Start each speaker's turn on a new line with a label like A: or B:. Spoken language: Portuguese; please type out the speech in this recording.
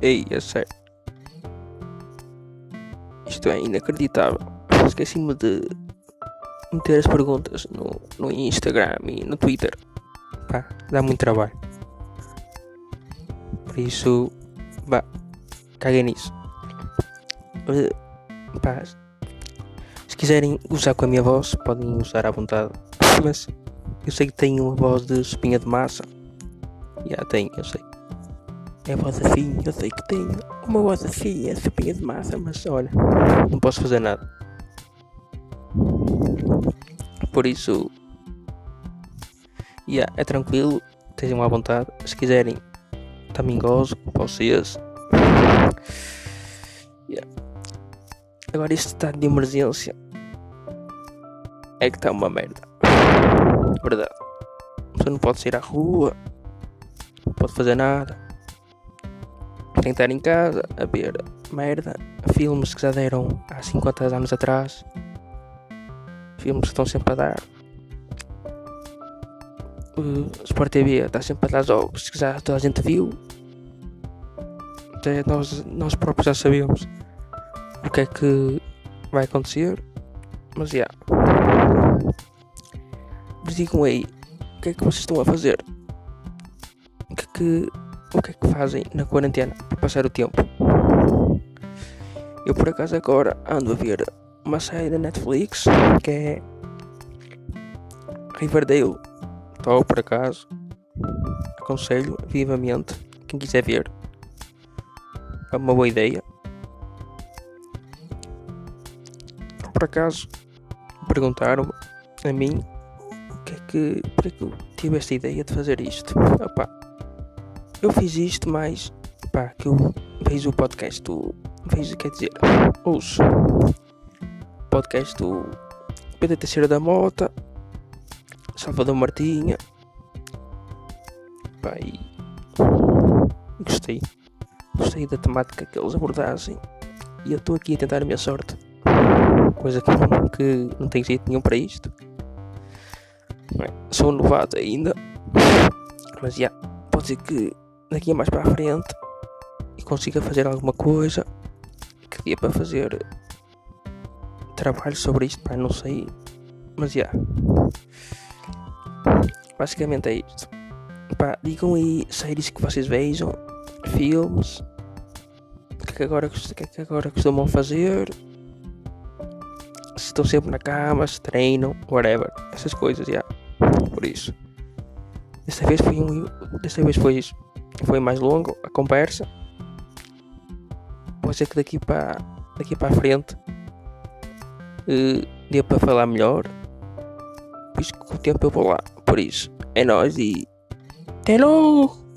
A: Ei, é sério. Isto é inacreditável. Esqueci-me de meter as perguntas no, no Instagram e no Twitter. Pá, dá muito trabalho. Por isso, vá, caguei nisso. Uh, pá, se quiserem usar com a minha voz, podem usar à vontade. Mas eu sei que tenho uma voz de espinha de massa. Já tenho, eu sei. É voz assim, eu sei que tenho uma voz assim, é espinha de massa, mas olha, não posso fazer nada. Por isso, yeah, é tranquilo, estejam à vontade. Se quiserem, também gozo com vocês. Yeah. Agora, este estado de emergência é que está uma merda. Verdade. Você não pode sair à rua, não pode fazer nada. Estar em casa a ver merda, filmes que já deram há 50 anos atrás filmes que estão sempre a dar. O Sport TV está sempre a dar jogos que já toda a gente viu. Até nós, nós próprios já sabemos o que é que vai acontecer. Mas já. Yeah. Digam aí, o que é que vocês estão a fazer? O que é que, o que, é que fazem na quarentena para passar o tempo? Eu por acaso agora ando a ver uma série da Netflix que é Riverdale. Estou por acaso. Aconselho vivamente quem quiser ver. É uma boa ideia. Por acaso perguntaram-me a mim o que é que, porque é que eu tive esta ideia de fazer isto. Opa, eu fiz isto, mas pá, que eu vejo o podcast do. Vejo, quer dizer, ouço podcast do Pedro Teixeira da Mota, Salvador Martinha. Pai, gostei. Gostei da temática que eles abordassem. E eu estou aqui a tentar a minha sorte. Coisa que, que não tem jeito nenhum para isto. Sou novato ainda. Mas já, pode ser que daqui mais para a frente e consiga fazer alguma coisa que dê para fazer trabalho sobre isto, pá, não sei. Mas já. Yeah. Basicamente é isto. Pá, digam aí séries que vocês vejam, filmes, o que é que agora, que é que agora costumam fazer, se estão sempre na cama, se treinam, whatever, essas coisas, já. Yeah. Por isso. Desta vez foi um, desta vez foi, foi mais longo a conversa. Pode ser que daqui para daqui para a frente uh, dê para falar melhor. Visto que o tempo eu vou lá. Por isso, é nóis e. Até logo!